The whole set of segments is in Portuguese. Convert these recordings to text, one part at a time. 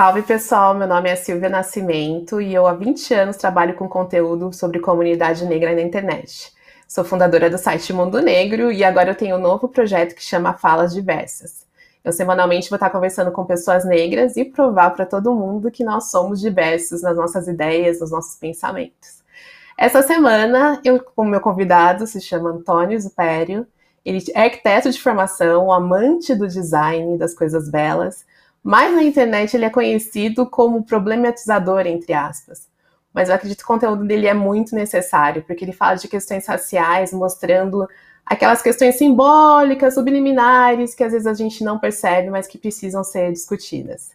Salve pessoal, meu nome é Silvia Nascimento e eu há 20 anos trabalho com conteúdo sobre comunidade negra na internet. Sou fundadora do site Mundo Negro e agora eu tenho um novo projeto que chama Falas Diversas. Eu semanalmente vou estar conversando com pessoas negras e provar para todo mundo que nós somos diversos nas nossas ideias, nos nossos pensamentos. Essa semana, eu, o meu convidado se chama Antônio Zupério. Ele é arquiteto de formação, amante do design, das coisas belas, mas na internet ele é conhecido como problematizador, entre aspas. Mas eu acredito que o conteúdo dele é muito necessário, porque ele fala de questões raciais, mostrando aquelas questões simbólicas, subliminares, que às vezes a gente não percebe, mas que precisam ser discutidas.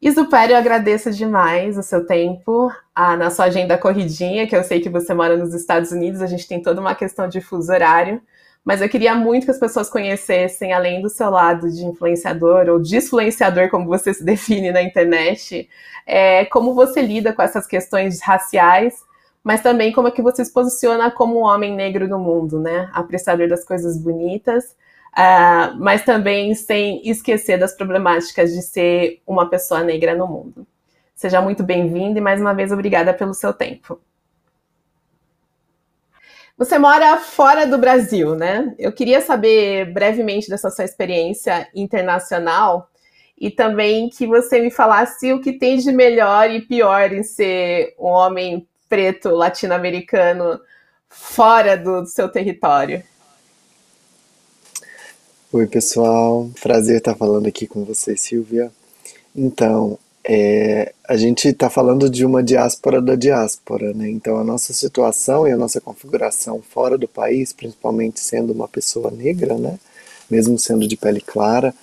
Isupério, eu agradeço demais o seu tempo, a, na sua agenda corridinha, que eu sei que você mora nos Estados Unidos, a gente tem toda uma questão de fuso horário, mas eu queria muito que as pessoas conhecessem, além do seu lado de influenciador ou desfluenciador, como você se define na internet, é, como você lida com essas questões raciais, mas também como é que você se posiciona como um homem negro no mundo, né? Apreciador das coisas bonitas, uh, mas também sem esquecer das problemáticas de ser uma pessoa negra no mundo. Seja muito bem-vindo e mais uma vez obrigada pelo seu tempo. Você mora fora do Brasil, né? Eu queria saber brevemente dessa sua experiência internacional e também que você me falasse o que tem de melhor e pior em ser um homem preto latino-americano fora do, do seu território. Oi, pessoal. Prazer estar falando aqui com você, Silvia. Então, é, a gente está falando de uma diáspora da diáspora, né? Então a nossa situação e a nossa configuração fora do país, principalmente sendo uma pessoa negra, né? Mesmo sendo de pele clara,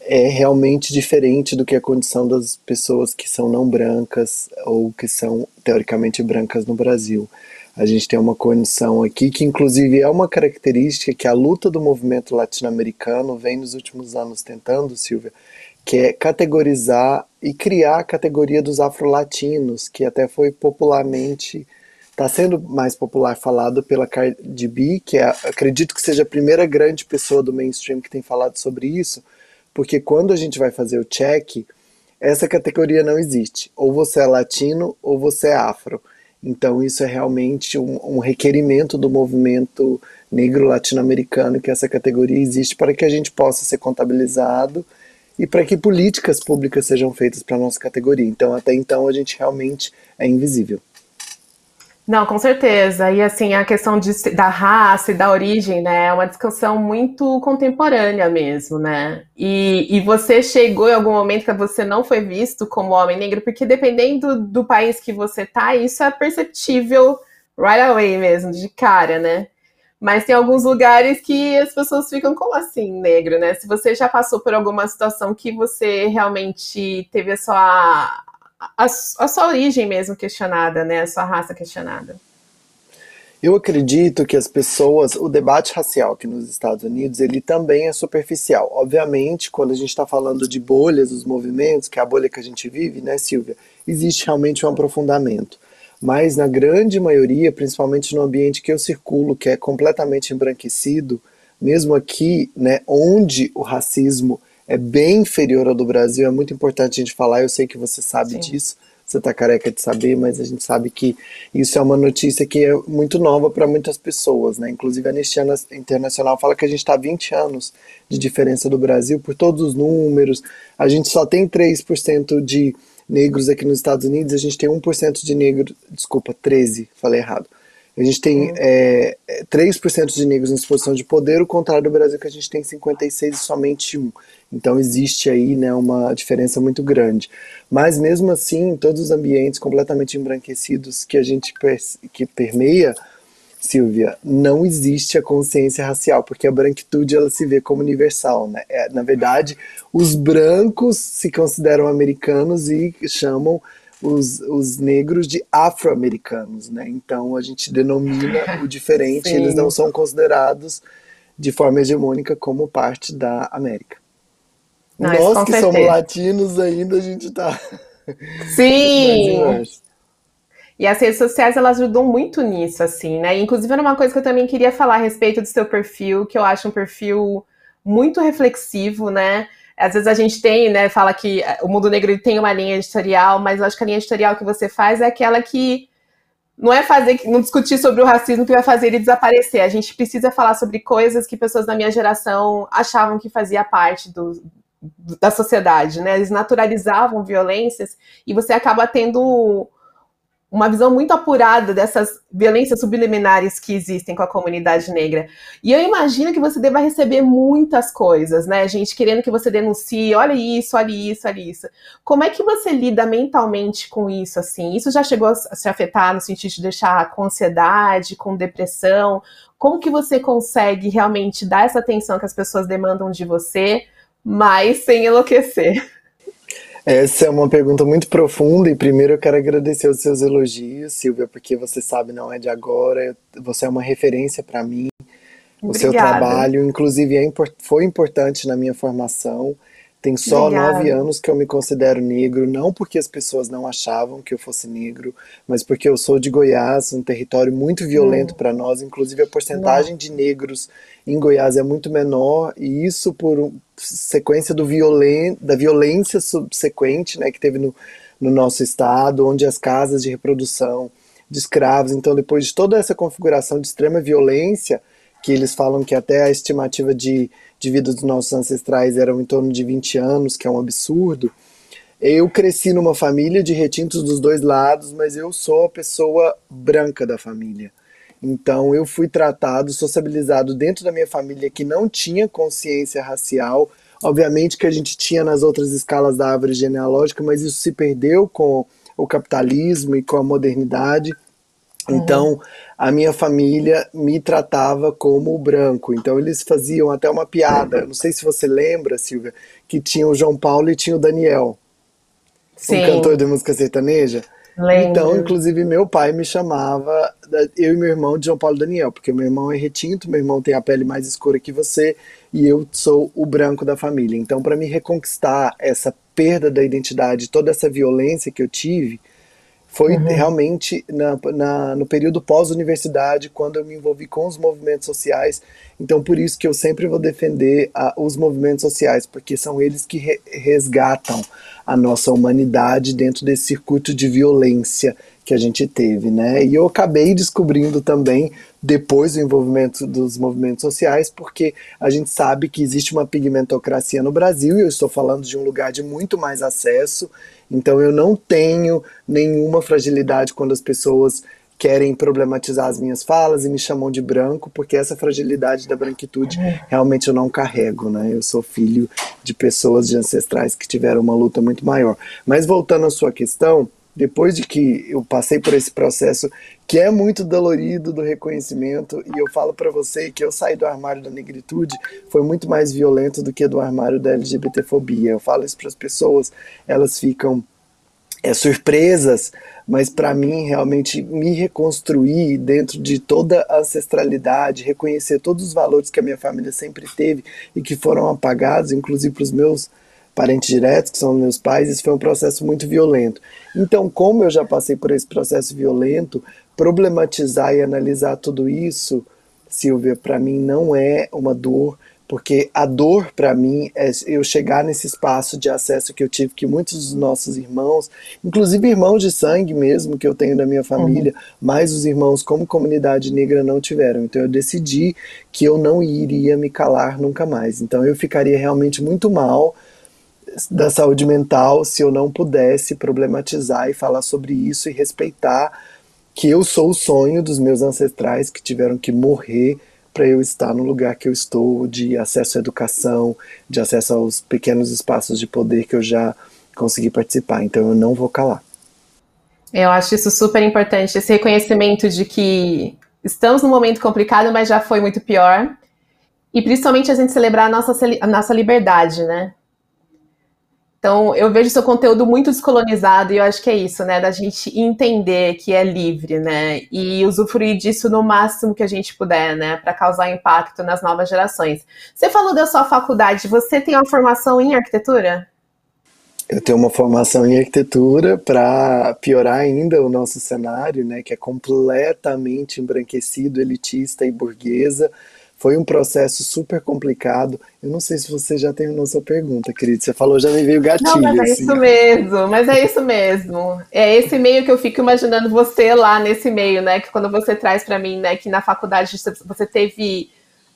é realmente diferente do que a condição das pessoas que são não brancas ou que são teoricamente brancas no Brasil. A gente tem uma condição aqui que, inclusive, é uma característica que a luta do movimento latino-americano vem nos últimos anos tentando, Silvia, que é categorizar e criar a categoria dos afro-latinos, que até foi popularmente está sendo mais popular falado pela Cardi B, que é, acredito que seja a primeira grande pessoa do mainstream que tem falado sobre isso, porque quando a gente vai fazer o check, essa categoria não existe. Ou você é latino ou você é afro. Então isso é realmente um, um requerimento do movimento negro latino-americano que essa categoria existe para que a gente possa ser contabilizado e para que políticas públicas sejam feitas para a nossa categoria. Então, até então, a gente realmente é invisível. Não, com certeza. E assim, a questão de, da raça e da origem, né, é uma discussão muito contemporânea mesmo, né? E, e você chegou em algum momento que você não foi visto como homem negro, porque dependendo do país que você tá, isso é perceptível right away mesmo, de cara, né? Mas tem alguns lugares que as pessoas ficam como assim, negro, né? Se você já passou por alguma situação que você realmente teve a sua, a, a sua origem mesmo questionada, né? A sua raça questionada. Eu acredito que as pessoas, o debate racial aqui nos Estados Unidos, ele também é superficial. Obviamente, quando a gente está falando de bolhas, os movimentos, que é a bolha que a gente vive, né, Silvia, existe realmente um aprofundamento mas na grande maioria, principalmente no ambiente que eu circulo, que é completamente embranquecido, mesmo aqui, né, onde o racismo é bem inferior ao do Brasil, é muito importante a gente falar, eu sei que você sabe Sim. disso, você está careca de saber, mas a gente sabe que isso é uma notícia que é muito nova para muitas pessoas, né? Inclusive a Anistia Internacional fala que a gente está 20 anos de diferença do Brasil por todos os números, a gente só tem 3% de negros aqui nos Estados Unidos, a gente tem 1% de negros, desculpa, 13, falei errado. A gente tem é, 3% de negros em exposição de poder, o contrário do Brasil, que a gente tem 56 e somente 1. Então existe aí né, uma diferença muito grande. Mas mesmo assim, em todos os ambientes completamente embranquecidos que a gente que permeia, Silvia, não existe a consciência racial, porque a branquitude ela se vê como universal, né? É, na verdade, os brancos se consideram americanos e chamam os, os negros de afro-americanos, né? Então a gente denomina o diferente, eles não são considerados de forma hegemônica como parte da América. Nós que somos latinos ainda, a gente tá. Sim! E as redes sociais elas ajudam muito nisso, assim, né? Inclusive era uma coisa que eu também queria falar a respeito do seu perfil, que eu acho um perfil muito reflexivo, né? às vezes a gente tem, né, fala que o mundo negro tem uma linha editorial, mas eu acho que a linha editorial que você faz é aquela que não é fazer, não discutir sobre o racismo que vai fazer ele desaparecer. A gente precisa falar sobre coisas que pessoas da minha geração achavam que fazia parte do, da sociedade, né? Eles naturalizavam violências e você acaba tendo uma visão muito apurada dessas violências subliminares que existem com a comunidade negra. E eu imagino que você deva receber muitas coisas, né? Gente querendo que você denuncie, olha isso, olha isso, olha isso. Como é que você lida mentalmente com isso, assim? Isso já chegou a se afetar no sentido de deixar com ansiedade, com depressão? Como que você consegue realmente dar essa atenção que as pessoas demandam de você, mas sem enlouquecer? Essa é uma pergunta muito profunda e primeiro eu quero agradecer os seus elogios, Silvia, porque você sabe não é de agora, você é uma referência para mim. O seu trabalho, inclusive, é, foi importante na minha formação. Tem só Obrigada. nove anos que eu me considero negro, não porque as pessoas não achavam que eu fosse negro, mas porque eu sou de Goiás, um território muito violento hum. para nós. Inclusive, a porcentagem de negros em Goiás é muito menor, e isso por sequência do violen da violência subsequente né, que teve no, no nosso estado, onde as casas de reprodução de escravos. Então, depois de toda essa configuração de extrema violência, que eles falam que até a estimativa de de vida dos nossos ancestrais eram em torno de 20 anos, que é um absurdo. Eu cresci numa família de retintos dos dois lados, mas eu sou a pessoa branca da família. Então eu fui tratado, sociabilizado dentro da minha família que não tinha consciência racial. Obviamente que a gente tinha nas outras escalas da árvore genealógica, mas isso se perdeu com o capitalismo e com a modernidade. Então, a minha família me tratava como branco. Então, eles faziam até uma piada. Não sei se você lembra, Silvia, que tinha o João Paulo e tinha o Daniel. Sim. Um cantor de música sertaneja. Lembro. Então, inclusive, meu pai me chamava, eu e meu irmão, de João Paulo Daniel, porque meu irmão é retinto, meu irmão tem a pele mais escura que você e eu sou o branco da família. Então, para me reconquistar essa perda da identidade, toda essa violência que eu tive, foi uhum. realmente na, na, no período pós-universidade, quando eu me envolvi com os movimentos sociais. Então, por isso que eu sempre vou defender a, os movimentos sociais, porque são eles que re, resgatam a nossa humanidade dentro desse circuito de violência que a gente teve, né? E eu acabei descobrindo também depois do envolvimento dos movimentos sociais, porque a gente sabe que existe uma pigmentocracia no Brasil, e eu estou falando de um lugar de muito mais acesso, então eu não tenho nenhuma fragilidade quando as pessoas querem problematizar as minhas falas e me chamam de branco, porque essa fragilidade da branquitude realmente eu não carrego, né? Eu sou filho de pessoas de ancestrais que tiveram uma luta muito maior. Mas voltando à sua questão, depois de que eu passei por esse processo que é muito dolorido do reconhecimento, e eu falo para você que eu saí do armário da negritude foi muito mais violento do que do armário da LGBTfobia. Eu falo isso para as pessoas, elas ficam é, surpresas, mas para mim realmente me reconstruir dentro de toda a ancestralidade, reconhecer todos os valores que a minha família sempre teve e que foram apagados, inclusive para os meus parentes diretos, que são meus pais, isso foi um processo muito violento. Então, como eu já passei por esse processo violento, problematizar e analisar tudo isso, Silvia, para mim não é uma dor, porque a dor para mim é eu chegar nesse espaço de acesso que eu tive, que muitos dos nossos irmãos, inclusive irmãos de sangue mesmo que eu tenho da minha família, uhum. mas os irmãos como comunidade negra não tiveram. Então eu decidi que eu não iria me calar nunca mais. Então eu ficaria realmente muito mal da saúde mental se eu não pudesse problematizar e falar sobre isso e respeitar que eu sou o sonho dos meus ancestrais que tiveram que morrer para eu estar no lugar que eu estou, de acesso à educação, de acesso aos pequenos espaços de poder que eu já consegui participar. Então eu não vou calar. Eu acho isso super importante, esse reconhecimento de que estamos num momento complicado, mas já foi muito pior. E principalmente a gente celebrar a nossa, a nossa liberdade, né? Então, eu vejo seu conteúdo muito descolonizado e eu acho que é isso, né? Da gente entender que é livre, né? E usufruir disso no máximo que a gente puder, né? Para causar impacto nas novas gerações. Você falou da sua faculdade, você tem uma formação em arquitetura? Eu tenho uma formação em arquitetura para piorar ainda o nosso cenário, né? Que é completamente embranquecido, elitista e burguesa Foi um processo super complicado. Eu não sei se você já terminou sua pergunta, querido. Você falou, já me veio gatilho. Não, mas é assim. isso mesmo, mas é isso mesmo. É esse meio que eu fico imaginando você lá nesse meio, né? Que quando você traz para mim, né, que na faculdade você teve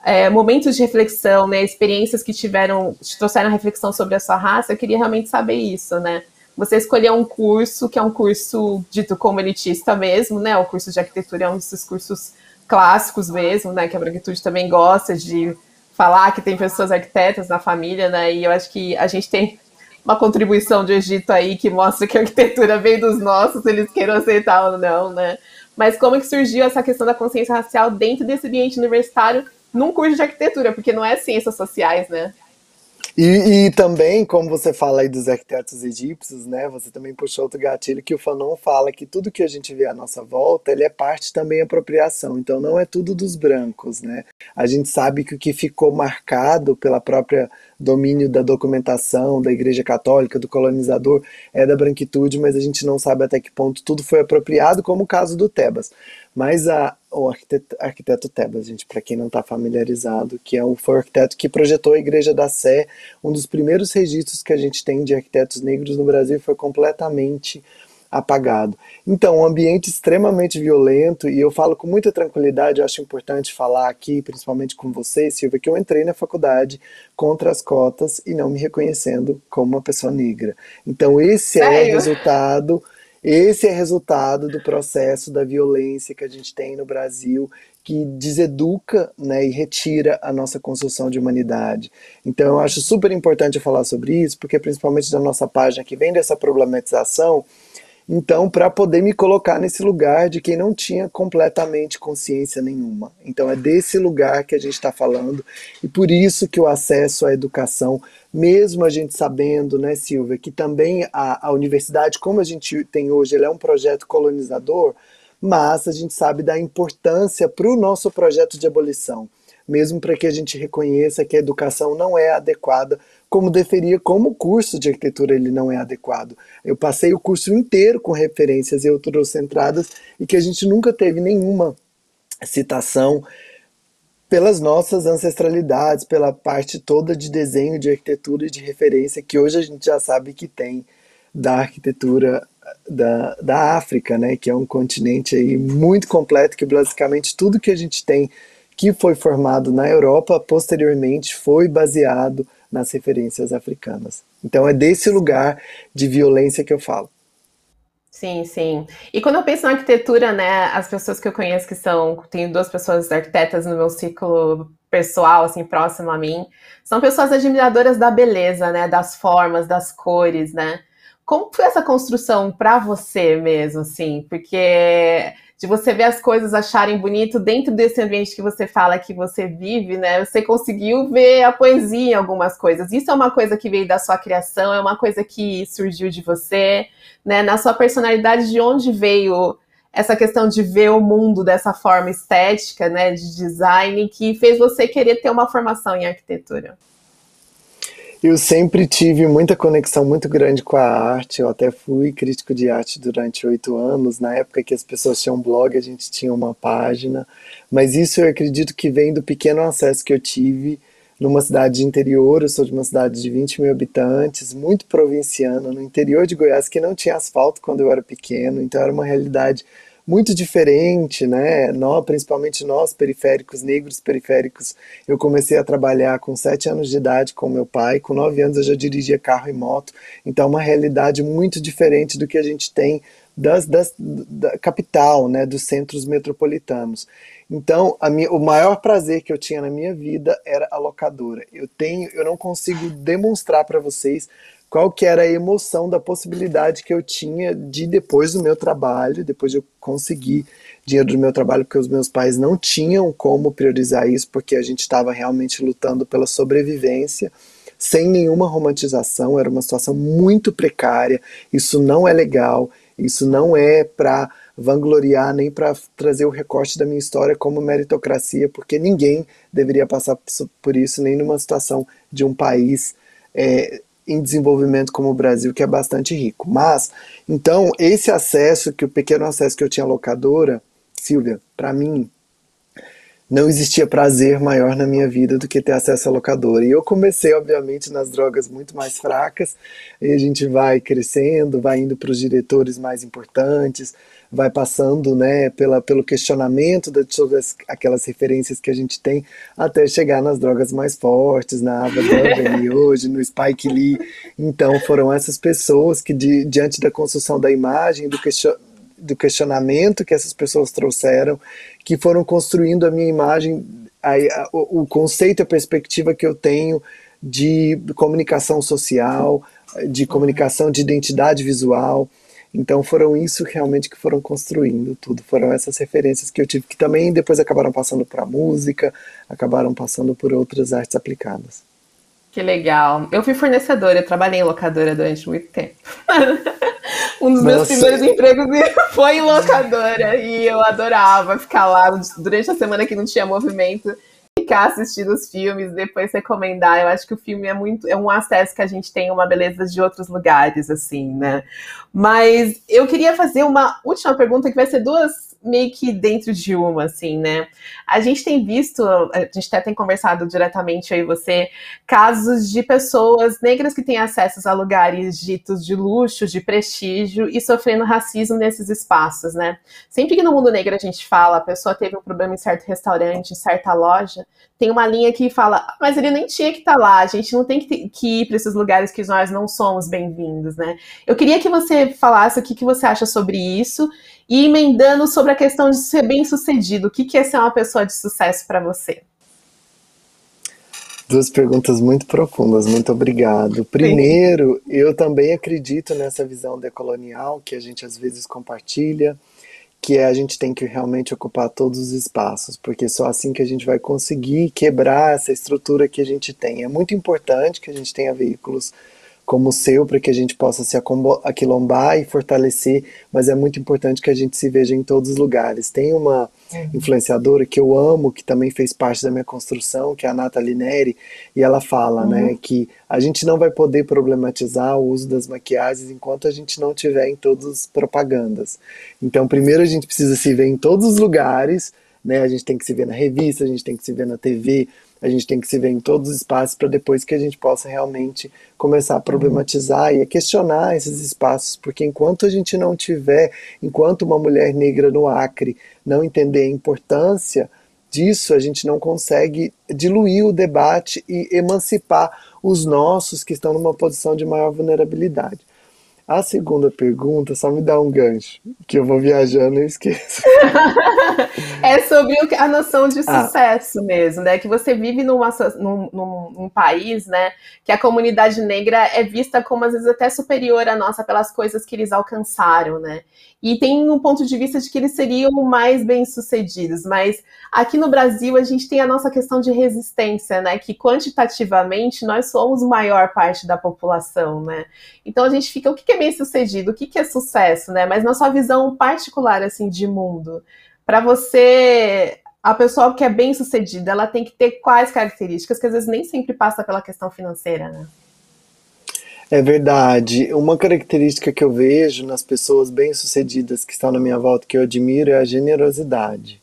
é, momentos de reflexão, né? Experiências que tiveram, te trouxeram reflexão sobre a sua raça, eu queria realmente saber isso, né? Você escolheu um curso que é um curso dito como elitista mesmo, né? O curso de arquitetura é um desses cursos clássicos mesmo, né? Que a branquitude também gosta de falar que tem pessoas arquitetas na família, né? E eu acho que a gente tem uma contribuição do Egito aí que mostra que a arquitetura vem dos nossos, eles queiram aceitar ou não, né? Mas como é que surgiu essa questão da consciência racial dentro desse ambiente universitário num curso de arquitetura? Porque não é ciências sociais, né? E, e, também, como você fala aí dos arquitetos egípcios, né? Você também puxou outro gatilho que o Fanon fala que tudo que a gente vê à nossa volta, ele é parte também apropriação. Então não é tudo dos brancos, né? A gente sabe que o que ficou marcado pela própria domínio da documentação da Igreja Católica, do colonizador, é da branquitude, mas a gente não sabe até que ponto tudo foi apropriado, como o caso do Tebas. Mas a, o arquiteto, arquiteto Tebas, gente, para quem não está familiarizado, que é o, foi o arquiteto que projetou a Igreja da Sé, um dos primeiros registros que a gente tem de arquitetos negros no Brasil foi completamente apagado. Então, um ambiente extremamente violento, e eu falo com muita tranquilidade, eu acho importante falar aqui, principalmente com você, Silvia, que eu entrei na faculdade contra as cotas e não me reconhecendo como uma pessoa negra. Então, esse é Sério? é resultado. Esse é resultado do processo da violência que a gente tem no Brasil, que deseduca né, e retira a nossa construção de humanidade. Então, eu acho super importante falar sobre isso, porque principalmente da nossa página que vem dessa problematização, então, para poder me colocar nesse lugar de quem não tinha completamente consciência nenhuma. Então, é desse lugar que a gente está falando, e por isso que o acesso à educação, mesmo a gente sabendo, né, Silvia, que também a, a universidade, como a gente tem hoje, ela é um projeto colonizador, mas a gente sabe da importância para o nosso projeto de abolição mesmo para que a gente reconheça que a educação não é adequada como deveria, como o curso de arquitetura ele não é adequado. Eu passei o curso inteiro com referências eurocentradas e que a gente nunca teve nenhuma citação pelas nossas ancestralidades, pela parte toda de desenho, de arquitetura e de referência que hoje a gente já sabe que tem da arquitetura da, da África, né, que é um continente aí muito completo, que basicamente tudo que a gente tem que foi formado na Europa posteriormente foi baseado nas referências africanas. Então é desse lugar de violência que eu falo. Sim, sim. E quando eu penso na arquitetura, né, as pessoas que eu conheço que são, tenho duas pessoas arquitetas no meu ciclo pessoal, assim, próximo a mim, são pessoas admiradoras da beleza, né, das formas, das cores, né? Como foi essa construção para você mesmo, assim? Porque de você ver as coisas acharem bonito dentro desse ambiente que você fala que você vive, né? Você conseguiu ver a poesia em algumas coisas. Isso é uma coisa que veio da sua criação, é uma coisa que surgiu de você, né? Na sua personalidade, de onde veio essa questão de ver o mundo dessa forma estética, né? De design, que fez você querer ter uma formação em arquitetura? Eu sempre tive muita conexão muito grande com a arte. Eu até fui crítico de arte durante oito anos. Na época que as pessoas tinham blog, a gente tinha uma página. Mas isso eu acredito que vem do pequeno acesso que eu tive numa cidade de interior. Eu sou de uma cidade de 20 mil habitantes, muito provinciana, no interior de Goiás, que não tinha asfalto quando eu era pequeno. Então era uma realidade muito diferente, né? Nós, principalmente nós, periféricos, negros periféricos, eu comecei a trabalhar com sete anos de idade com meu pai, com nove anos eu já dirigia carro e moto, então é uma realidade muito diferente do que a gente tem das, das, da capital, né, dos centros metropolitanos. Então, minha, o maior prazer que eu tinha na minha vida era a locadora. Eu tenho, eu não consigo demonstrar para vocês qual que era a emoção da possibilidade que eu tinha de depois do meu trabalho, depois de eu conseguir dinheiro do meu trabalho, porque os meus pais não tinham como priorizar isso, porque a gente estava realmente lutando pela sobrevivência, sem nenhuma romantização, era uma situação muito precária, isso não é legal, isso não é para vangloriar nem para trazer o recorte da minha história como meritocracia, porque ninguém deveria passar por isso, nem numa situação de um país é, em desenvolvimento como o Brasil, que é bastante rico. Mas, então, esse acesso, que o pequeno acesso que eu tinha à locadora, Silvia, para mim, não existia prazer maior na minha vida do que ter acesso à locadora. E eu comecei, obviamente, nas drogas muito mais fracas, e a gente vai crescendo, vai indo para os diretores mais importantes, vai passando né, pela, pelo questionamento de todas aquelas referências que a gente tem, até chegar nas drogas mais fortes, na Ava Gardner hoje, no Spike Lee. Então, foram essas pessoas que, de, diante da construção da imagem, do questionamento, do questionamento que essas pessoas trouxeram, que foram construindo a minha imagem, a, a, o, conceito e a perspectiva que eu tenho de comunicação social, de comunicação de identidade visual. Então foram isso realmente que foram construindo tudo. Foram essas referências que eu tive, que também depois acabaram passando para a música, acabaram passando por outras artes aplicadas. Que legal. Eu fui fornecedora, eu trabalhei em locadora durante muito tempo. um dos meus primeiros empregos foi em locadora e eu adorava ficar lá durante a semana que não tinha movimento, ficar assistindo os filmes, depois recomendar. Eu acho que o filme é muito é um acesso que a gente tem uma beleza de outros lugares assim, né? Mas eu queria fazer uma última pergunta que vai ser duas meio que dentro de uma, assim, né? A gente tem visto, a gente até tem conversado diretamente aí você, casos de pessoas negras que têm acesso a lugares ditos de luxo, de prestígio e sofrendo racismo nesses espaços, né? Sempre que no mundo negro a gente fala, a pessoa teve um problema em certo restaurante, em certa loja, tem uma linha que fala, ah, mas ele nem tinha que estar tá lá, a gente não tem que, que ir para esses lugares que nós não somos bem-vindos, né? Eu queria que você falasse o que, que você acha sobre isso e emendando sobre a questão de ser bem sucedido, o que, que é ser uma pessoa de sucesso para você? Duas perguntas muito profundas, muito obrigado. Primeiro, eu também acredito nessa visão decolonial que a gente às vezes compartilha, que é a gente tem que realmente ocupar todos os espaços, porque só assim que a gente vai conseguir quebrar essa estrutura que a gente tem. É muito importante que a gente tenha veículos como o seu para que a gente possa se aquilombar e fortalecer, mas é muito importante que a gente se veja em todos os lugares. Tem uma uhum. influenciadora que eu amo, que também fez parte da minha construção, que é a Nathalie Neri, e ela fala, né, uhum. né, que a gente não vai poder problematizar o uso das maquiagens enquanto a gente não tiver em todas as propagandas. Então, primeiro a gente precisa se ver em todos os lugares, né, a gente tem que se ver na revista, a gente tem que se ver na TV, a gente tem que se ver em todos os espaços para depois que a gente possa realmente começar a problematizar e a questionar esses espaços, porque enquanto a gente não tiver, enquanto uma mulher negra no Acre não entender a importância disso, a gente não consegue diluir o debate e emancipar os nossos que estão numa posição de maior vulnerabilidade. A segunda pergunta, só me dá um gancho, que eu vou viajando e esqueço. é sobre a noção de ah. sucesso ah. mesmo, né? Que você vive numa, num, num, país, né? Que a comunidade negra é vista como às vezes até superior à nossa pelas coisas que eles alcançaram, né? E tem um ponto de vista de que eles seriam mais bem-sucedidos, mas aqui no Brasil a gente tem a nossa questão de resistência, né? Que quantitativamente nós somos a maior parte da população, né? Então a gente fica, o que é bem-sucedido? O que é sucesso, né? Mas na sua visão particular, assim, de mundo, para você, a pessoa que é bem-sucedida, ela tem que ter quais características que às vezes nem sempre passa pela questão financeira, né? É verdade. Uma característica que eu vejo nas pessoas bem-sucedidas que estão na minha volta, que eu admiro, é a generosidade.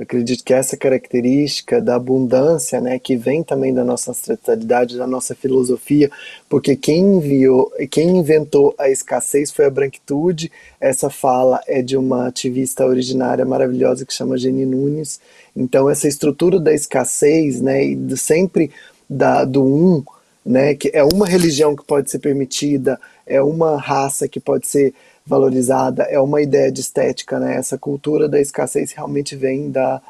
Acredito que essa característica da abundância, né, que vem também da nossa ancestralidade, da nossa filosofia, porque quem enviou, quem inventou a escassez foi a branquitude. Essa fala é de uma ativista originária maravilhosa que chama Jenny Nunes. Então essa estrutura da escassez, né, e sempre da, do um, né, que é uma religião que pode ser permitida, é uma raça que pode ser valorizada, é uma ideia de estética, né? Essa cultura da escassez realmente vem da,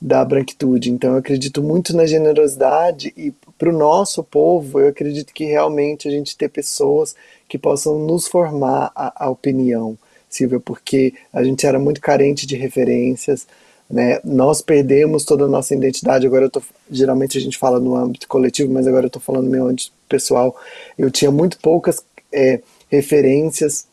da branquitude. Então eu acredito muito na generosidade e para o nosso povo, eu acredito que realmente a gente ter pessoas que possam nos formar a, a opinião, Silvia, porque a gente era muito carente de referências, né? Nós perdemos toda a nossa identidade. Agora eu tô, geralmente a gente fala no âmbito coletivo, mas agora eu estou falando no meu âmbito pessoal. Eu tinha muito poucas é, referências,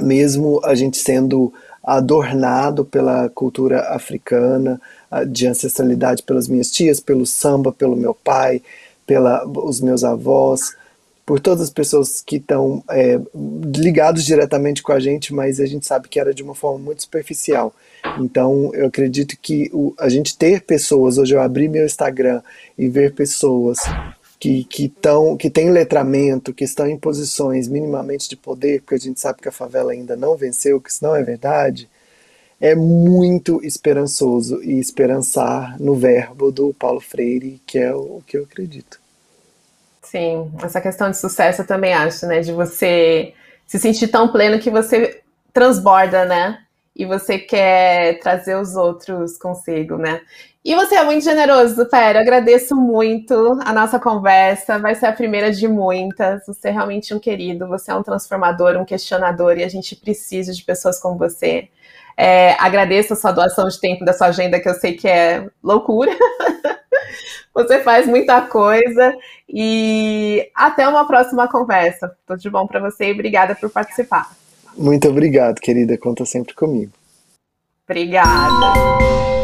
mesmo a gente sendo adornado pela cultura africana, de ancestralidade pelas minhas tias, pelo samba, pelo meu pai, pelos meus avós, por todas as pessoas que estão é, ligados diretamente com a gente, mas a gente sabe que era de uma forma muito superficial. Então, eu acredito que o, a gente ter pessoas, hoje eu abri meu Instagram e ver pessoas que, que, tão, que têm letramento, que estão em posições minimamente de poder, porque a gente sabe que a favela ainda não venceu, que isso não é verdade, é muito esperançoso e esperançar no verbo do Paulo Freire, que é o que eu acredito. Sim, essa questão de sucesso eu também acho, né? De você se sentir tão pleno que você transborda, né? E você quer trazer os outros consigo, né? E você é muito generoso, Pera. Agradeço muito a nossa conversa. Vai ser a primeira de muitas. Você é realmente um querido. Você é um transformador, um questionador, e a gente precisa de pessoas como você. É, agradeço a sua doação de tempo da sua agenda, que eu sei que é loucura. você faz muita coisa. E até uma próxima conversa. Tudo de bom para você e obrigada por participar. Muito obrigado, querida. Conta sempre comigo. Obrigada.